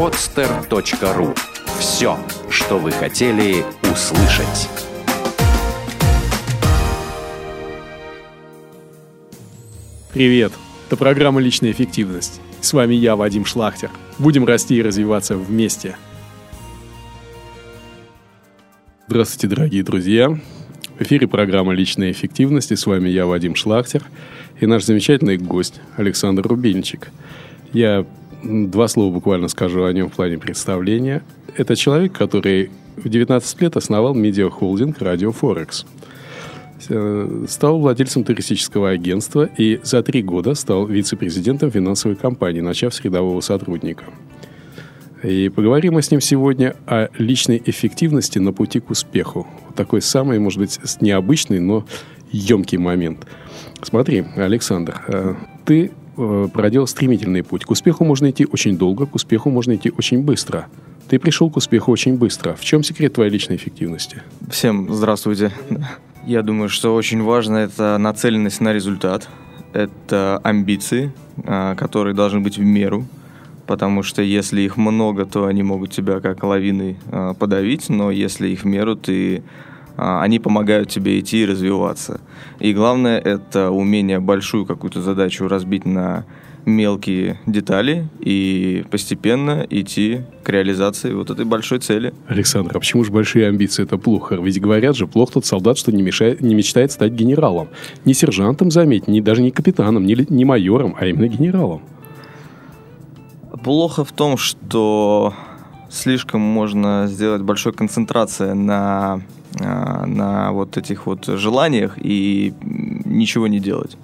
podster.ru Все, что вы хотели услышать. Привет! Это программа «Личная эффективность». С вами я, Вадим Шлахтер. Будем расти и развиваться вместе. Здравствуйте, дорогие друзья. В эфире программа «Личная эффективность». И с вами я, Вадим Шлахтер. И наш замечательный гость Александр Рубинчик. Я два слова буквально скажу о нем в плане представления. Это человек, который в 19 лет основал медиахолдинг «Радио Форекс». Э, стал владельцем туристического агентства и за три года стал вице-президентом финансовой компании, начав с рядового сотрудника. И поговорим мы с ним сегодня о личной эффективности на пути к успеху. Такой самый, может быть, необычный, но емкий момент. Смотри, Александр, э, ты проделал стремительный путь. К успеху можно идти очень долго, к успеху можно идти очень быстро. Ты пришел к успеху очень быстро. В чем секрет твоей личной эффективности? Всем здравствуйте. Я думаю, что очень важно это нацеленность на результат, это амбиции, а, которые должны быть в меру, потому что если их много, то они могут тебя как лавиной а, подавить, но если их в меру, ты они помогают тебе идти и развиваться. И главное это умение большую какую-то задачу разбить на мелкие детали и постепенно идти к реализации вот этой большой цели. Александр, а почему же большие амбиции это плохо? Ведь говорят же, плох тот солдат, что не, мешает, не мечтает стать генералом. Не сержантом, заметь, не, даже не капитаном, не, не майором, а именно генералом. Плохо в том, что слишком можно сделать большой концентрация на, а, на вот этих вот желаниях и ничего не делать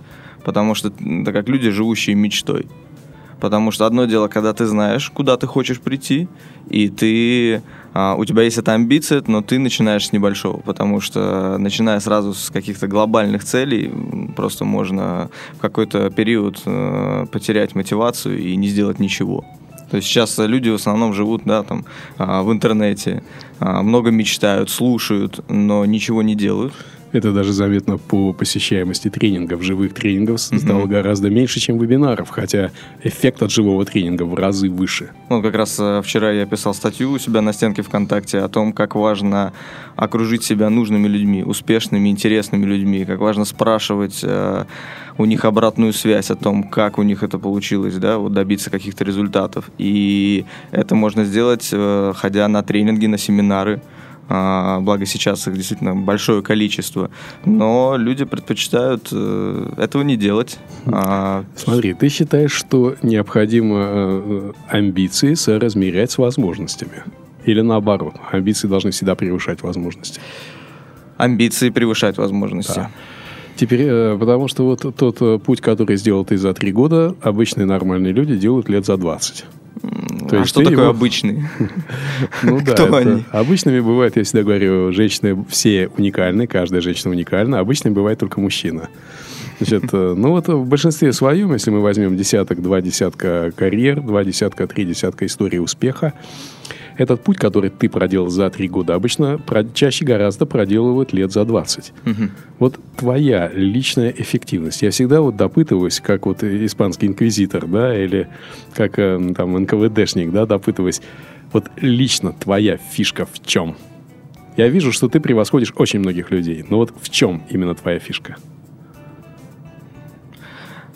потому что это как люди, живущие мечтой. Потому что одно дело, когда ты знаешь, куда ты хочешь прийти, и ты, а, у тебя есть эта амбиция, но ты начинаешь с небольшого, потому что начиная сразу с каких-то глобальных целей, просто можно в какой-то период а, потерять мотивацию и не сделать ничего. То есть сейчас люди в основном живут да, там, а, в интернете, а, много мечтают, слушают, но ничего не делают. Это даже заметно по посещаемости тренингов. Живых тренингов стало угу. гораздо меньше, чем вебинаров, хотя эффект от живого тренинга в разы выше. Ну, как раз э, вчера я писал статью у себя на стенке ВКонтакте о том, как важно окружить себя нужными людьми, успешными, интересными людьми, как важно спрашивать э, у них обратную связь о том, как у них это получилось, да, вот добиться каких-то результатов. И это можно сделать, э, ходя на тренинги, на семинары, благо сейчас их действительно большое количество, но люди предпочитают э, этого не делать. А, Смотри, ты считаешь, что необходимо э, амбиции соразмерять с возможностями? Или наоборот, амбиции должны всегда превышать возможности? Амбиции превышать возможности. Да. Теперь, э, потому что вот тот путь, который сделал ты за три года, обычные нормальные люди делают лет за 20. То а есть что такое его... обычный? Ну да, Кто они? обычными бывает, я всегда говорю, женщины все уникальны, каждая женщина уникальна, обычным бывает только мужчина. Значит, э, ну вот в большинстве своем, если мы возьмем десяток, два десятка карьер, два десятка, три десятка истории успеха, этот путь, который ты проделал за три года, обычно чаще гораздо проделывают лет за 20. Угу. Вот твоя личная эффективность. Я всегда вот допытываюсь, как вот испанский инквизитор, да, или как э, там НКВДшник, да, допытываюсь. Вот лично твоя фишка в чем? Я вижу, что ты превосходишь очень многих людей. Но вот в чем именно твоя фишка?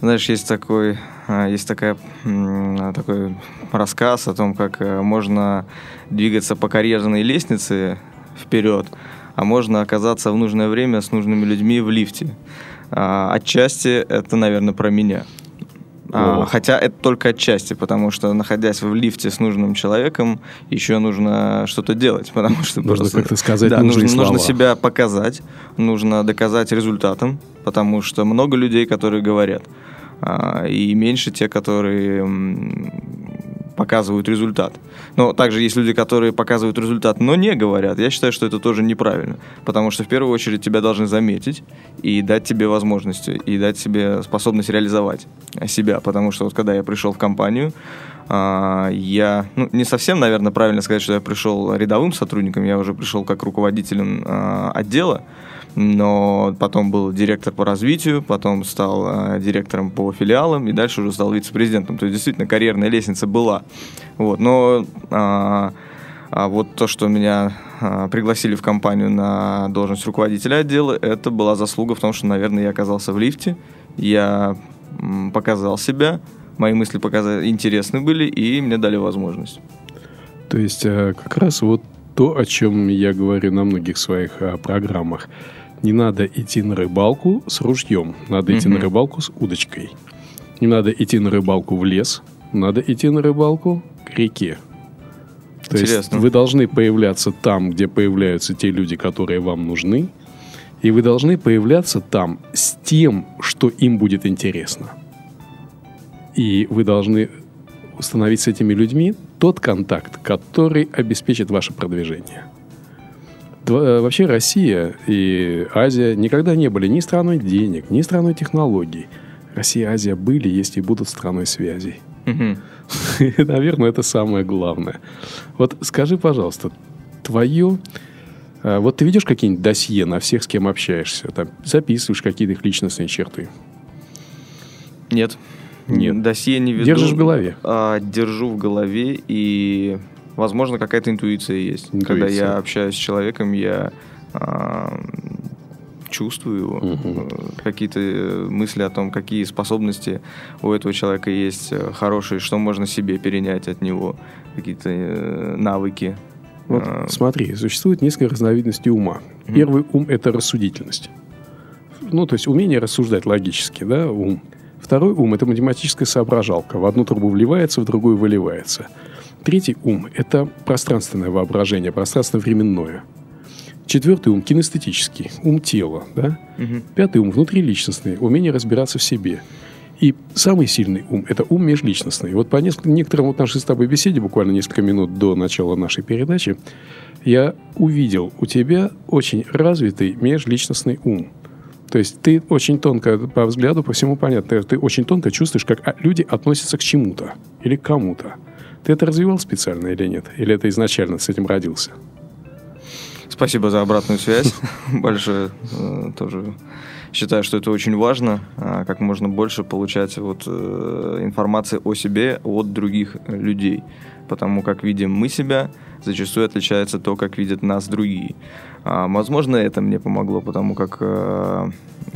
Знаешь, есть такой, а, есть такая, такой рассказ о том, как э, можно двигаться по карьерной лестнице вперед, а можно оказаться в нужное время с нужными людьми в лифте. А, отчасти это, наверное, про меня. А, хотя это только отчасти, потому что находясь в лифте с нужным человеком, еще нужно что-то делать, потому что нужно просто, как-то сказать да, нужно, слова. нужно себя показать, нужно доказать результатом, потому что много людей, которые говорят. А, и меньше те, которые показывают результат. Но также есть люди, которые показывают результат, но не говорят. Я считаю, что это тоже неправильно, потому что в первую очередь тебя должны заметить и дать тебе возможности, и дать себе способность реализовать себя, потому что вот когда я пришел в компанию, а, я, ну, не совсем, наверное, правильно сказать, что я пришел рядовым сотрудником, я уже пришел как руководителем а, отдела, но потом был директор по развитию, потом стал э, директором по филиалам и дальше уже стал вице-президентом. То есть действительно карьерная лестница была. Вот, но а, а вот то, что меня а, пригласили в компанию на должность руководителя отдела, это была заслуга в том, что, наверное, я оказался в лифте, я м, показал себя, мои мысли показали, интересны были, и мне дали возможность. То есть э, как раз вот то, о чем я говорю на многих своих э, программах. Не надо идти на рыбалку с ружьем, надо идти на рыбалку с удочкой. Не надо идти на рыбалку в лес, надо идти на рыбалку к реке. То есть Интересно. вы должны появляться там, где появляются те люди, которые вам нужны, и вы должны появляться там с тем, что им будет интересно. И вы должны установить с этими людьми тот контакт, который обеспечит ваше продвижение. Э, Вообще Россия и Азия никогда не были ни страной денег, ни страной технологий. Россия и Азия были, есть и будут страной связей. И, Наверное, это самое главное. Вот скажи, пожалуйста, твое... э, Вот ты ведешь какие-нибудь досье на всех, с кем общаешься? Там, записываешь какие-то их личностные черты? Нет. Нет. Досье не веду. Держишь в голове? А, держу в голове, и, возможно, какая-то интуиция есть. Когда Интуиция. я общаюсь с человеком, я а, чувствую его. Э, Какие-то э, мысли о том, какие способности у этого человека есть э, хорошие, что можно себе перенять от него, какие-то навыки. Вот А, смотри, существует несколько разновидностей ума. Мгм. Первый ум – это рассудительность. Ну, то есть умение рассуждать логически, да, ум. Второй ум – это математическая соображалка. В одну трубу вливается, в другую выливается. Третий ум – это пространственное воображение, пространственно-временное. Четвертый ум – кинестетический, ум тела, да. мгм. Пятый ум – внутриличностный, умение разбираться в себе. И самый сильный ум – это ум межличностный. Вот по нескольким, некоторым вот нашей с тобой беседе, буквально несколько минут до начала нашей передачи, я увидел у тебя очень развитый межличностный ум. То есть ты очень тонко, по взгляду, по всему понятно, ты очень тонко чувствуешь, как а, люди относятся к чему-то или к кому-то. Ты это развивал специально или нет? Или это изначально с этим родился? Спасибо за обратную связь. Большое э, тоже считаю, что это очень важно, а, как можно больше получать вот э, информации о себе от других э, людей, потому как видим мы себя, зачастую отличается то, как видят нас другие. А, Возможно, это мне помогло, потому как э,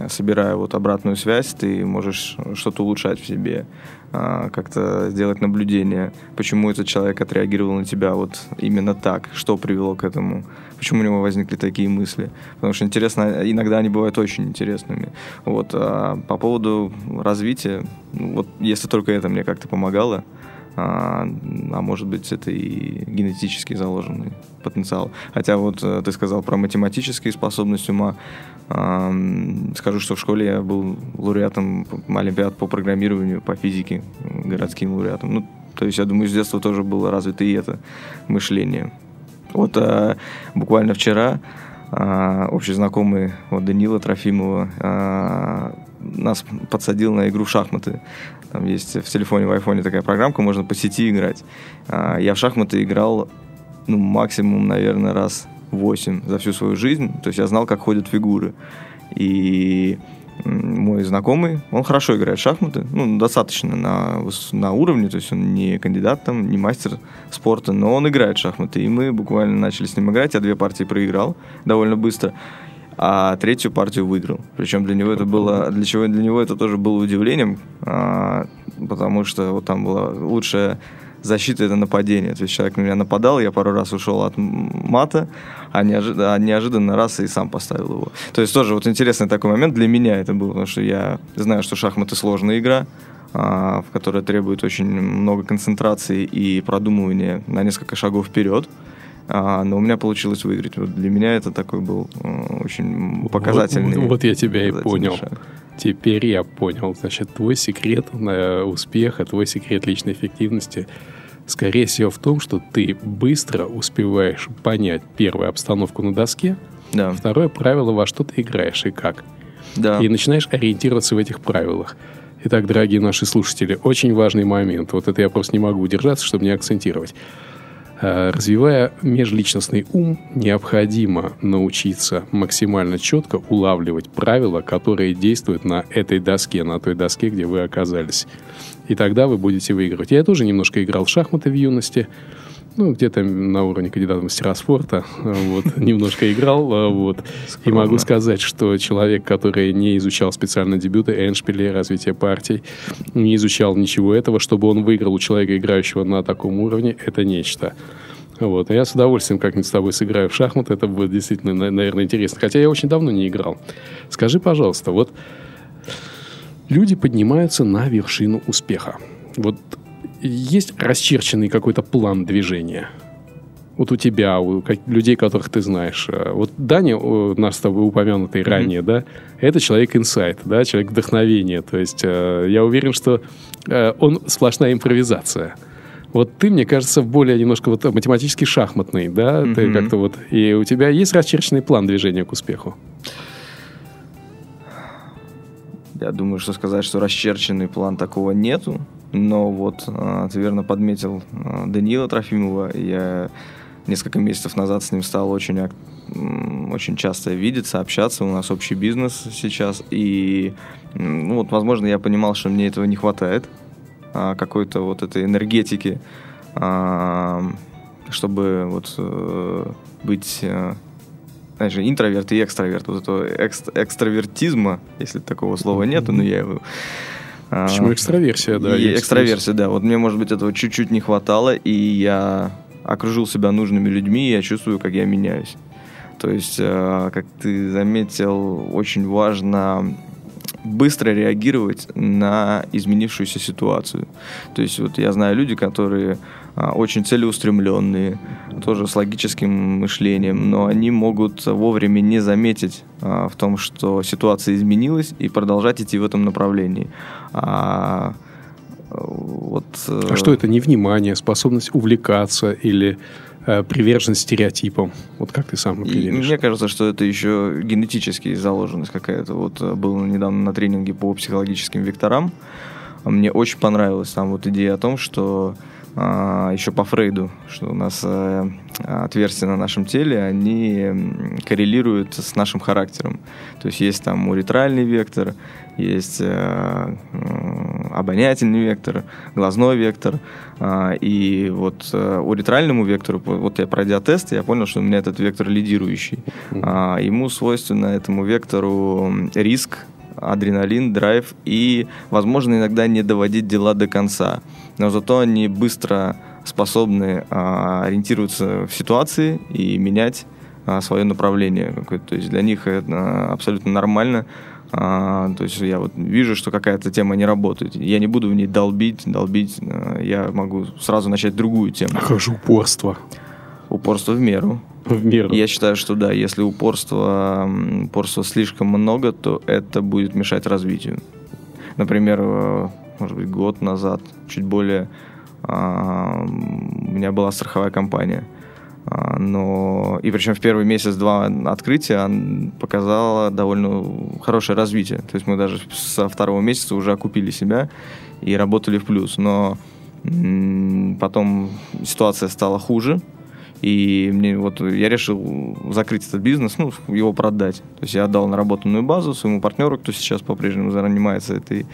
собирая вот обратную связь, ты можешь что-то улучшать в себе, а, как-то сделать наблюдение, почему этот человек отреагировал на тебя вот именно так, что привело к этому, почему у него возникли такие мысли. Потому что интересно, иногда они бывают очень интересными. Вот, а по поводу развития, ну, вот если только это мне как-то помогало, а, а может быть это и генетически заложенный потенциал. Хотя вот э, ты сказал про математические способности ума. Ам, Скажу, что в школе я был лауреатом олимпиад по программированию, по физике, м, городским лауреатом. Ну, то есть, я думаю, с детства тоже было развито и это мышление. Вот а, буквально вчера а, общий знакомый вот, Данила Трофимова а, нас подсадил на игру в шахматы. Там есть в телефоне, в айфоне такая программка, можно по сети играть. А, я в шахматы играл ну, максимум, наверное, раз 8 за всю свою жизнь. То есть я знал, как ходят фигуры. И мой знакомый, он хорошо играет в шахматы, ну, достаточно на, на уровне, то есть он не кандидат там, не мастер спорта, но он играет в шахматы. И мы буквально начали с ним играть, я две партии проиграл довольно быстро, а третью партию выиграл. Причем для него это было, для чего для него это тоже было удивлением, а, потому что вот там была лучшая защита это нападение. То есть человек на меня нападал, я пару раз ушел от мата, а, неожи- а неожиданно раз и сам поставил его. То есть тоже вот интересный такой момент для меня это был, потому что я знаю, что шахматы сложная игра, а, в которой требует очень много концентрации и продумывания на несколько шагов вперед. А, но у меня получилось выиграть. Вот для меня это такой был э, очень показательный. Вот, вот я тебя и понял. шаг. Теперь я понял. Значит, твой секрет э, успеха, твой секрет личной эффективности, скорее всего, в том, что ты быстро успеваешь понять первую обстановку на доске, Да, второе правило, во что ты играешь и как. да. И начинаешь ориентироваться в этих правилах. Итак, дорогие наши слушатели, очень важный момент. Вот это я просто не могу удержаться, чтобы не акцентировать. Э, развивая межличностный ум, необходимо научиться максимально четко улавливать правила, которые действуют на этой доске, на той доске, где вы оказались. И тогда вы будете выигрывать. Я тоже немножко играл в шахматы в юности ну, где-то на уровне кандидата в мастера спорта, вот, немножко играл, а, вот, и могу сказать, что человек, который не изучал специально дебюты, Эншпили, развитие партий, не изучал ничего этого, чтобы он выиграл у человека, играющего на таком уровне, это нечто. Вот. Я с удовольствием как-нибудь с тобой сыграю в шахматы. Это будет действительно, наверное, интересно. Хотя я очень давно не играл. Скажи, пожалуйста, вот люди поднимаются на вершину успеха. Вот есть расчерченный какой-то план движения? Вот у тебя, у людей, которых ты знаешь. Э, вот Даня, наш с тобой упомянутый mm-hmm. ранее, да, это человек инсайт, да, человек вдохновения. То есть э, я уверен, что э, он сплошная импровизация. Вот ты, мне кажется, более немножко вот математически шахматный, да, mm-hmm. ты как-то вот, и у тебя есть расчерченный план движения к успеху? Я думаю, что сказать, что расчерченный план такого нету. Но вот а, ты верно подметил а, Даниила Трофимова. Я несколько месяцев назад с ним стал очень, очень часто видеться, общаться. У нас общий бизнес сейчас. И, ну, вот, возможно, я понимал, что мне этого не хватает. А, какой-то вот этой энергетики, чтобы вот э, быть э, знаешь, интроверт и экстраверт. Вот этого экстравертизма, если такого слова нету, но я его Почему экстраверсия, да? И экстраверсия, да. Вот мне, может быть, этого чуть-чуть не хватало, и я окружил себя нужными людьми, и я чувствую, как я меняюсь. То есть, а, как ты заметил, очень важно быстро реагировать на изменившуюся ситуацию. То есть вот я знаю люди, которые а, очень целеустремленные, тоже с логическим мышлением, но они могут вовремя не заметить а, в том, что ситуация изменилась, и продолжать идти в этом направлении. А, вот, э, а что это? Невнимание, способность увлекаться или э, приверженность стереотипам? Вот как ты сам определишь? Мне кажется, что это еще генетически заложенность какая-то. Вот э, был недавно на тренинге по психологическим векторам. Мне очень понравилась там вот идея о том, что а, еще по Фрейду, что у нас э, отверстия на нашем теле, они коррелируют с нашим характером. То есть есть там уретральный вектор, есть э, обонятельный вектор, глазной вектор. А, и вот э, уретральному вектору, вот я пройдя тест, я понял, что у меня этот вектор лидирующий. А, ему свойственно этому вектору риск, адреналин, драйв и, возможно, иногда не доводить дела до конца. Но зато они быстро способны а, ориентироваться в ситуации и менять а, свое направление. То есть для них это абсолютно нормально. А, то есть я вот вижу, что какая-то тема не работает. Я не буду в ней долбить, долбить. А, я могу сразу начать другую тему. А как же упорство? Упорство в меру. В меру. Я считаю, что да, если упорства, упорства слишком много, то это будет мешать развитию. Например, э, может быть, год назад, чуть более, а, у меня была страховая компания. А, но и причем в первый месяц-два открытия показала довольно хорошее развитие. То есть мы даже со второго месяца уже окупили себя и работали в плюс. Но потом ситуация стала хуже, и мне вот я решил закрыть этот бизнес, ну, его продать. То есть я отдал наработанную базу своему партнеру, кто сейчас по-прежнему занимается этой,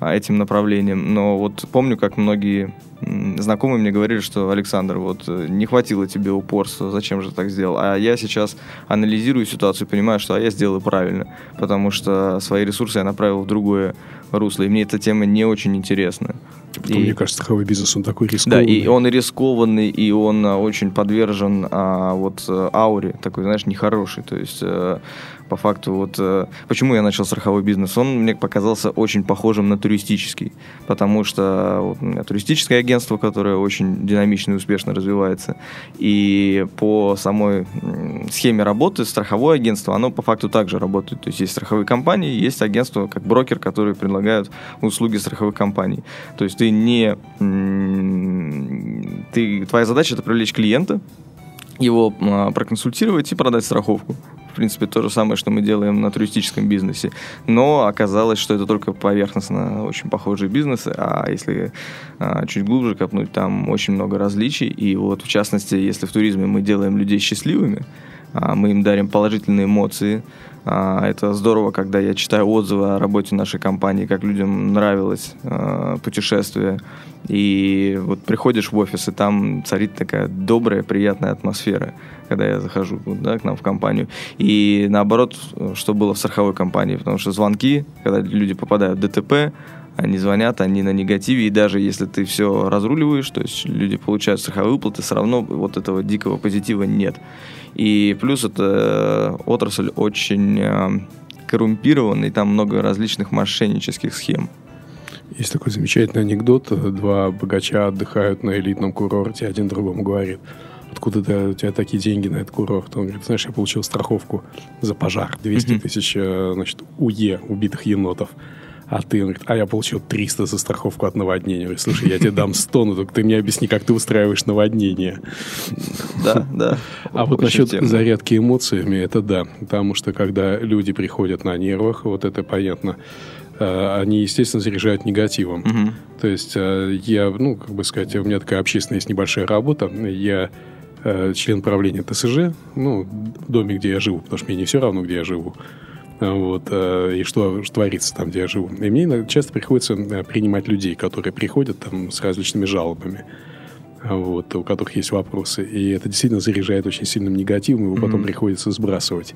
а, этим направлением. Но вот помню, как многие знакомые мне говорили, что Александр, вот э, не хватило тебе упорства, зачем же так сделал? А я сейчас анализирую ситуацию, понимаю, что а я сделал правильно, потому что свои ресурсы я направил в другое русло, и мне эта тема не очень интересна. Потом, и, мне кажется, страховой бизнес, он такой рискованный. Да, и он рискованный, и он а, очень подвержен а, вот э, ауре, такой, знаешь, нехороший. То есть а, по факту вот э, почему я начал страховой бизнес, он мне показался очень похожим на туристический, потому что вот, у меня туристическое агентство, которое очень динамично и успешно развивается, и по самой схеме работы страховое агентство, оно по факту также работает, то есть есть страховые компании, есть агентство как брокер, которые предлагают услуги страховых компаний, то есть ты не ты твоя задача это привлечь клиента его а, проконсультировать и продать страховку. В принципе, то же самое, что мы делаем на туристическом бизнесе. Но оказалось, что это только поверхностно очень похожие бизнесы, а если а, чуть глубже копнуть, там очень много различий. И вот, в частности, если в туризме мы делаем людей счастливыми, а, мы им дарим положительные эмоции, это здорово, когда я читаю отзывы о работе нашей компании, как людям нравилось а, путешествие. И вот приходишь в офис, и там царит такая добрая, приятная атмосфера, когда я захожу да, к нам в компанию. И наоборот, что было в страховой компании, потому что звонки, когда люди попадают в ДТП, они звонят, они на негативе, и даже если ты все разруливаешь, то есть люди получают страховые выплаты, все равно вот этого дикого позитива нет. И плюс это отрасль очень э, коррумпированная, и там много различных мошеннических схем. Есть такой замечательный анекдот. Два богача отдыхают на элитном курорте, один другому говорит, откуда у тебя такие деньги на этот курорт? Он говорит, знаешь, я получил страховку за пожар, 200 тысяч, э, значит, УЕ, убитых енотов. А ты, он говорит, а я получил 300 за страховку от наводнения. Я говорю, слушай, я тебе дам 100, но только ты мне объясни, как ты устраиваешь наводнение. Да, да. А вот насчет зарядки эмоциями, это да. Потому что когда люди приходят на нервах, вот это понятно, э, они, естественно, заряжают негативом. Угу. То есть э, я, ну, как бы сказать, у меня такая общественная есть небольшая работа. Я э, член правления ТСЖ, ну, в доме, где я живу, потому что мне не все равно, где я живу вот, э, и что, что творится там, где я живу. И мне часто приходится э, принимать людей, которые приходят там с различными жалобами, вот, у которых есть вопросы. И это действительно заряжает очень сильным негативом, его mm-hmm. потом приходится сбрасывать.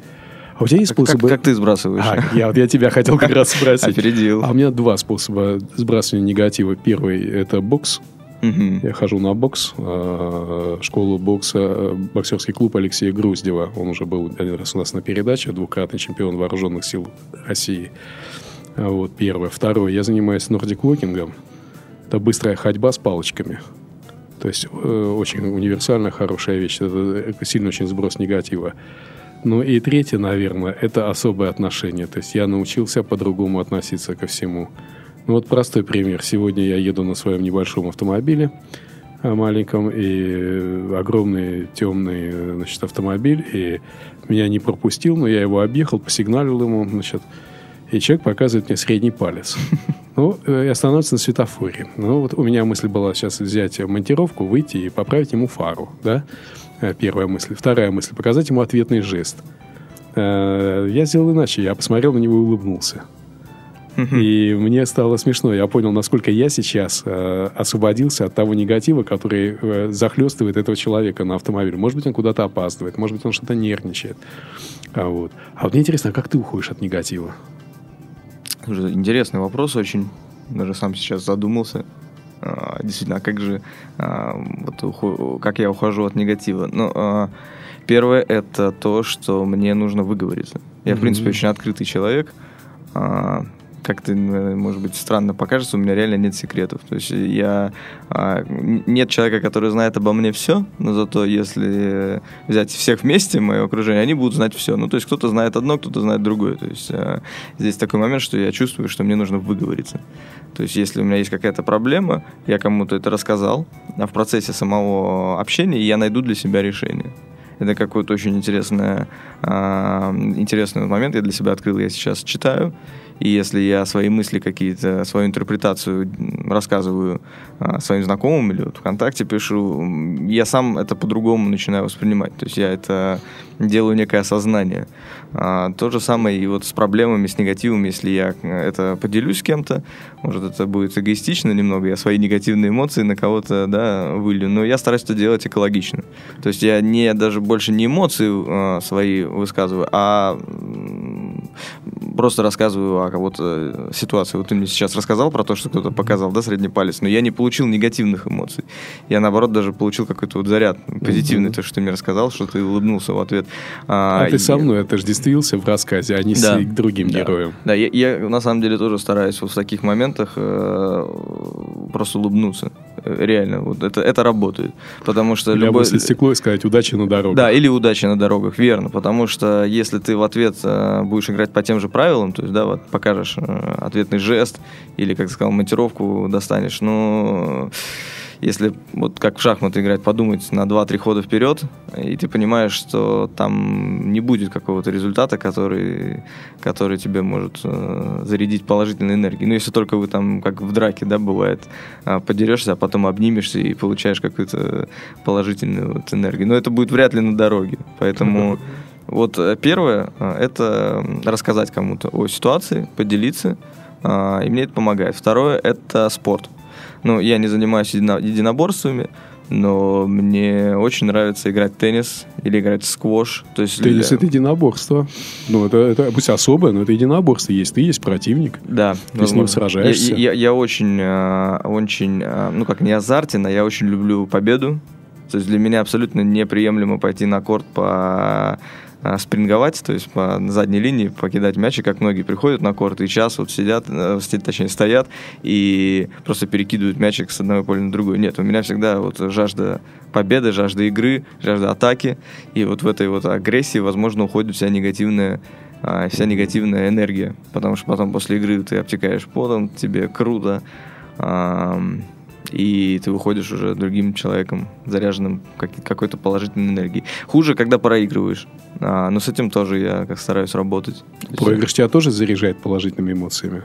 А у тебя есть способы... Как, как ты сбрасываешь? А, я, вот я тебя хотел как раз спросить. Опередил. А у меня два способа сбрасывания негатива. Первый – это бокс. Угу. Я хожу на бокс, э, школу бокса, э, боксерский клуб Алексея Груздева. Он уже был один раз у нас на передаче, двукратный чемпион вооруженных сил России. Вот, первое. Второе. Я занимаюсь нордик-локингом. Это быстрая ходьба с палочками. То есть э, очень универсальная, хорошая вещь. Это сильно очень сброс негатива. Ну и третье, наверное, это особое отношение. То есть я научился по-другому относиться ко всему. Ну вот простой пример. Сегодня я еду на своем небольшом автомобиле э, маленьком, и огромный темный значит, автомобиль, и меня не пропустил, но я его объехал, посигналил ему, значит, и человек показывает мне средний палец. Ну, э, и остановится на светофоре. Ну, вот у меня мысль была сейчас взять монтировку, выйти и поправить ему фару, да? Э, первая мысль. Вторая мысль. Показать ему ответный жест. Я сделал иначе. Я посмотрел на него и улыбнулся. И мне стало смешно. Я понял, насколько я сейчас э, освободился от того негатива, который э, захлестывает этого человека на автомобиле. Может быть, он куда-то опаздывает, может быть, он что-то нервничает. А вот. а вот мне интересно, а как ты уходишь от негатива? Интересный вопрос очень. Даже сам сейчас задумался. А, действительно, а как же, а, вот, как я ухожу от негатива? Ну, а, первое это то, что мне нужно выговориться. Я, в принципе, очень открытый человек. Как-то, может быть, странно покажется, у меня реально нет секретов. То есть я... А, нет человека, который знает обо мне все, но зато если взять всех вместе, мое окружение, они будут знать все. Ну, то есть кто-то знает одно, кто-то знает другое. То есть а, здесь такой момент, что я чувствую, что мне нужно выговориться. То есть если у меня есть какая-то проблема, я кому-то это рассказал, а в процессе самого общения я найду для себя решение. Это какой-то очень интересный, э, интересный момент. Я для себя открыл, я сейчас читаю. И если я свои мысли какие-то, свою интерпретацию рассказываю а, своим знакомым или вот ВКонтакте пишу, я сам это по-другому начинаю воспринимать. То есть я это делаю некое осознание. А, то же самое и вот с проблемами, с негативом, если я это поделюсь с кем-то, может, это будет эгоистично немного, я свои негативные эмоции на кого-то, да, вылью, но я стараюсь это делать экологично. То есть я не даже больше не эмоции э, свои высказываю, а просто рассказываю о кого-то ситуации. Вот ты мне сейчас рассказал про то, что кто-то показал, да, средний палец, но я не получил негативных эмоций. Я, наоборот, даже получил какой-то вот заряд позитивный, mm-hmm. то, что ты мне рассказал, что ты улыбнулся в ответ. А, а и... ты со мной отождествился в рассказе, а не да. с другим да. героем. Да, я, я на самом деле тоже стараюсь вот в таких моментах э, просто улыбнуться. Реально, вот это, это работает. Потому что или любой... стекло и сказать удачи на дорогах. Да, или удачи на дорогах, верно. Потому что если ты в ответ э, будешь играть по тем же правилам, то есть, да, вот покажешь э, ответный жест или, как сказал, монтировку достанешь, ну, если вот как в шахматы играть, подумать на 2-3 хода вперед, и ты понимаешь, что там не будет какого-то результата, который, который тебе может э, зарядить положительной энергией. Ну, если только вы там, как в драке, да, бывает, э, подерешься, а потом обнимешься и получаешь какую-то положительную вот энергию. Но это будет вряд ли на дороге. Поэтому вот э, первое э, – это рассказать кому-то о ситуации, поделиться, э, и мне это помогает. Второе – это спорт. Ну, я не занимаюсь единоборствами, но мне очень нравится играть в теннис или играть в сквош. То есть теннис для... это единоборство. Ну, это, это пусть особое, но это единоборство. Есть ты, есть противник. Да. Ты с ним сражаешься. Я, я, я очень, очень, ну как не азартен, а я очень люблю победу. То есть для меня абсолютно неприемлемо пойти на корт по спринговать, то есть по задней линии покидать мячи, как многие приходят на корт и час вот сидят, э, точнее стоят и просто перекидывают мячик с одного поля на другое. Нет, у меня всегда вот жажда победы, жажда игры, жажда атаки, и вот в этой вот агрессии, возможно, уходит вся негативная а, вся негативная энергия, потому что потом после игры ты обтекаешь потом, тебе круто, и ты выходишь уже другим человеком, заряженным какой-то положительной энергией. Хуже, когда проигрываешь. А, но с этим тоже я как стараюсь работать. Проигрыш тебя тоже заряжает положительными эмоциями?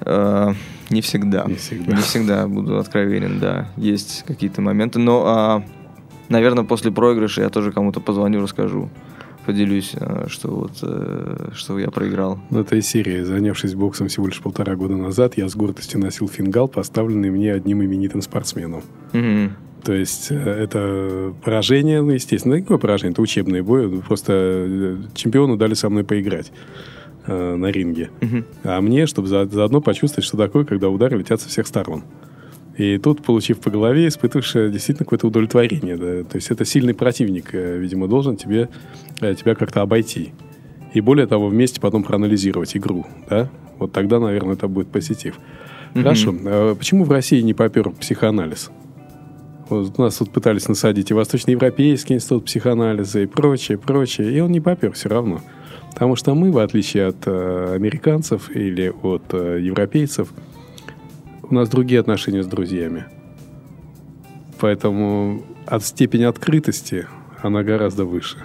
А, не всегда. Не всегда. Не всегда, буду откровенен, да. Есть какие-то моменты. Но, а, наверное, после проигрыша я тоже кому-то позвоню, расскажу поделюсь, э, что вот э, что я проиграл. В этой серии, занявшись боксом всего лишь полтора года назад, я с гордостью носил фингал, поставленный мне одним именитым спортсменом. Угу. То есть э, это поражение, ну, естественно, какое поражение? Это учебный бой. Просто чемпиону дали со мной поиграть э, на ринге. Угу. А мне, чтобы за, заодно почувствовать, что такое, когда удары летят со всех сторон. И тут, получив по голове, испытываешь действительно какое-то удовлетворение. Да? То есть это сильный противник, э, видимо, должен тебе, э, тебя как-то обойти. И более того, вместе потом проанализировать игру. Да? Вот тогда, наверное, это будет позитив. Mm-hmm. Хорошо. А почему в России не попер психоанализ? Вот у нас тут пытались насадить и Восточноевропейский институт психоанализа и прочее, прочее. И он не попер все равно. Потому что мы, в отличие от э, американцев или от э, европейцев, у нас другие отношения с друзьями. Поэтому от степени открытости она гораздо выше.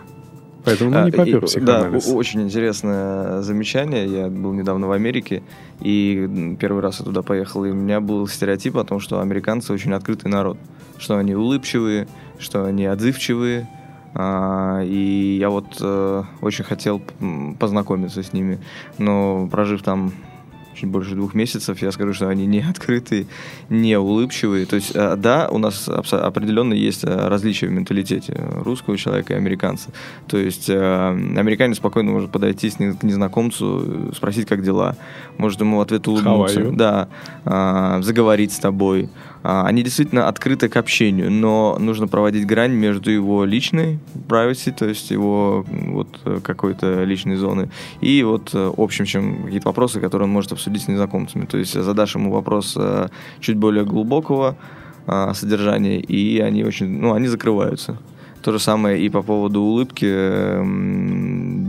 Поэтому ну, не попер психоанализ. Да, очень интересное замечание. Я был недавно в Америке, и первый раз я туда поехал, и у меня был стереотип о том, что американцы очень открытый народ. Что они улыбчивые, что они отзывчивые. А, и я вот э, очень хотел познакомиться с ними. Но прожив там чуть больше двух месяцев, я скажу, что они не открытые, не улыбчивые. То есть, э, да, у нас определенно есть э, различия в менталитете русского человека и американца. То есть, э, американец спокойно может подойти к незнакомцу, спросить, как дела. Может ему в ответ улыбнуться. Да, заговорить с тобой. А, они действительно открыты к общению, но нужно проводить грань между его личной privacy, то есть его вот какой-то личной зоны, и вот общим, чем какие-то вопросы, которые он может обсудить с незнакомцами. То есть задашь ему вопрос э, чуть более глубокого э, содержания, и они очень, ну, они закрываются. То же самое и по поводу улыбки.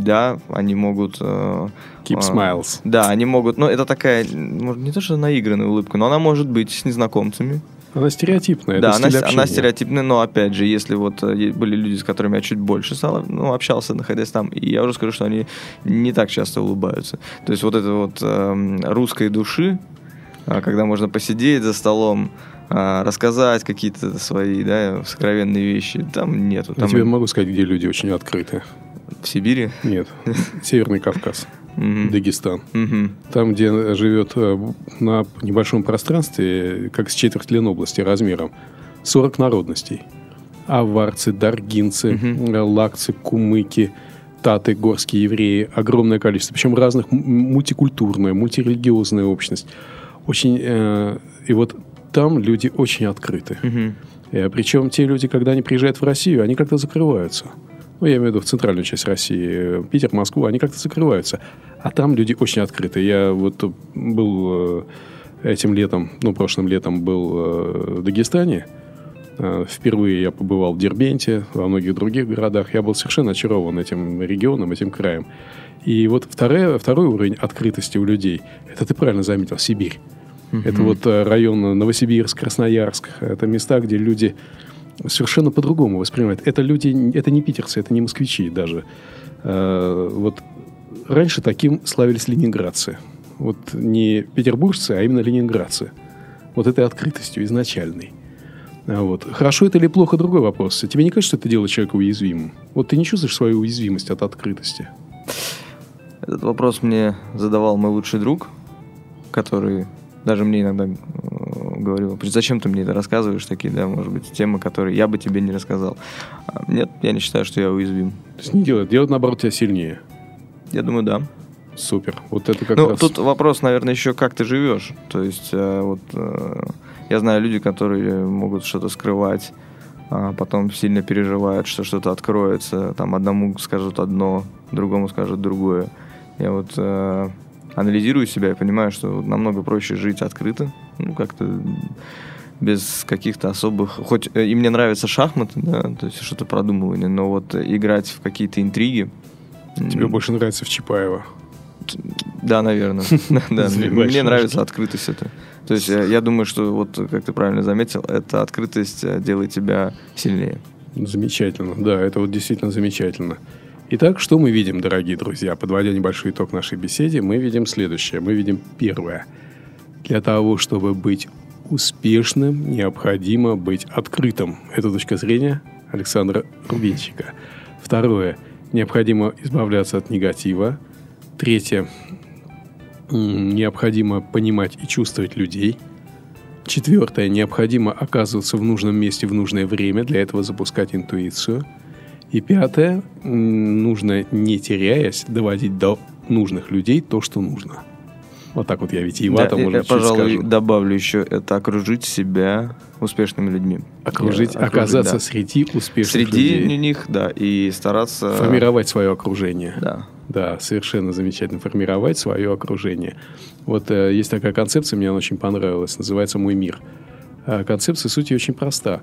Да, они могут... Э, Keep smiles. Да, они могут... Ну, это такая, может, не то, что наигранная улыбка, но она может быть с незнакомцами. Она стереотипная. Да, она, она стереотипная, но опять же, если вот э, были люди, с которыми я чуть больше стал, ну, общался, находясь там, и я уже скажу, что они не так часто улыбаются. То есть вот это вот э, русской души, э, когда можно посидеть за столом, э, рассказать какие-то свои, да, сокровенные вещи, там нету. Там я тебе могу сказать, где люди очень открыты. В Сибири? Нет, Северный Кавказ. Дагестан. Там, где живет э, на небольшом пространстве, как с четверть Ленобласти размером, 40 народностей. Аварцы, даргинцы, угу. лакцы, кумыки, таты, горские евреи. Огромное количество. Причем разных, мультикультурная, мультирелигиозная общность. Очень... Э, и вот там люди очень открыты. Угу. Причем те люди, когда они приезжают в Россию, они как-то закрываются ну, я имею в виду в центральную часть России, Питер, Москву, они как-то закрываются. А там люди очень открыты. Я вот был э, этим летом, ну, прошлым летом был э, в Дагестане. Э, впервые я побывал в Дербенте, во многих других городах. Я был совершенно очарован этим регионом, этим краем. И вот вторая, второй уровень открытости у людей, это ты правильно заметил, Сибирь. Это вот э, район Новосибирск, Красноярск. Это места, где люди совершенно по-другому воспринимают. Это люди, это не питерцы, это не москвичи даже. Э, вот раньше таким славились ленинградцы. Вот не петербуржцы, а именно ленинградцы. Вот этой открытостью изначальной. А вот. Хорошо это или плохо, другой вопрос. Тебе не кажется, что это делает человека уязвимым? Вот ты не чувствуешь свою уязвимость от открытости? Этот вопрос мне задавал мой лучший друг, который даже мне иногда э, говорил, зачем ты мне это рассказываешь, такие, да, может быть, темы, которые я бы тебе не рассказал. А нет, я не считаю, что я уязвим. То есть не делает, делает, наоборот, тебя сильнее. Я думаю, да. Супер. Вот это как ну, раз... тут вопрос, наверное, еще как ты живешь. То есть, э, вот э, я знаю люди, которые могут что-то скрывать, а потом сильно переживают, что что-то откроется. Там одному скажут одно, другому скажут другое. Я вот э, анализирую себя и понимаю, что намного проще жить открыто, ну, как-то без каких-то особых... Хоть э, и мне нравятся шахматы, да, то есть что-то продумывание, но вот играть в какие-то интриги... Тебе больше нравится в Чапаева? Да, наверное. да, мне нравится открытость это. То есть э, я думаю, что вот, как ты правильно заметил, эта открытость э, делает тебя сильнее. Замечательно, да, это вот действительно замечательно. Итак, что мы видим, дорогие друзья? Подводя небольшой итог нашей беседе, мы видим следующее. Мы видим первое. Для того, чтобы быть успешным, необходимо быть открытым. Это точка зрения Александра Рубинчика. Второе. Необходимо избавляться от негатива. Третье. Необходимо понимать и чувствовать людей. Четвертое. Необходимо оказываться в нужном месте в нужное время. Для этого запускать интуицию – и пятое, нужно, не теряясь, доводить до нужных людей то, что нужно. Вот так вот я витиевато, да, может, я, пожалуй, скажу. добавлю еще, это окружить себя успешными людьми. Окружить, я, оказаться да. среди успешных среди людей. Среди них, да, и стараться... Формировать свое окружение. Да. Да, совершенно замечательно. Формировать свое окружение. Вот э, есть такая концепция, мне она очень понравилась, называется «Мой мир». Э, концепция, суть очень проста.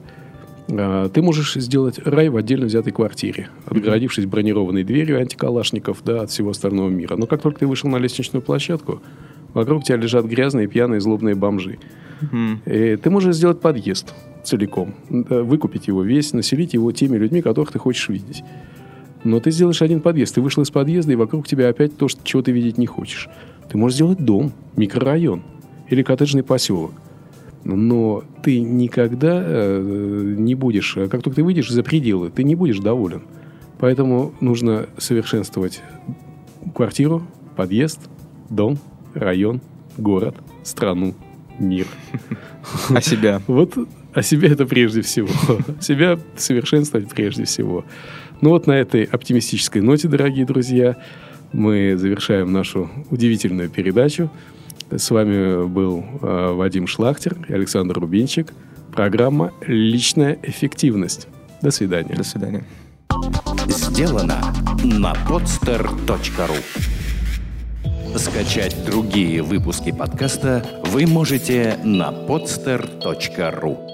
А, ты можешь сделать рай в отдельно взятой квартире, отгородившись бронированной дверью антикалашников да, от всего остального мира. Но как только ты вышел на лестничную площадку, вокруг тебя лежат грязные, пьяные, злобные бомжи. И ты можешь сделать подъезд целиком, выкупить его весь, населить его теми людьми, которых ты хочешь видеть. Но ты сделаешь один подъезд, ты вышел из подъезда, и вокруг тебя опять то, чего ты видеть не хочешь. Ты можешь сделать дом, микрорайон или коттеджный поселок – но ты никогда э, не будешь, э, как только ты выйдешь за пределы, ты не будешь доволен. Поэтому нужно совершенствовать квартиру, подъезд, дом, район, город, страну, мир. А себя? Вот а себя это прежде всего. Себя совершенствовать прежде всего. Ну вот на этой оптимистической ноте, дорогие друзья, мы завершаем нашу удивительную передачу. С вами был э, Вадим Шлахтер и Александр Рубинчик. Программа «Личная эффективность». До свидания. До свидания. Сделано на podster.ru Скачать другие выпуски подкаста вы можете на podster.ru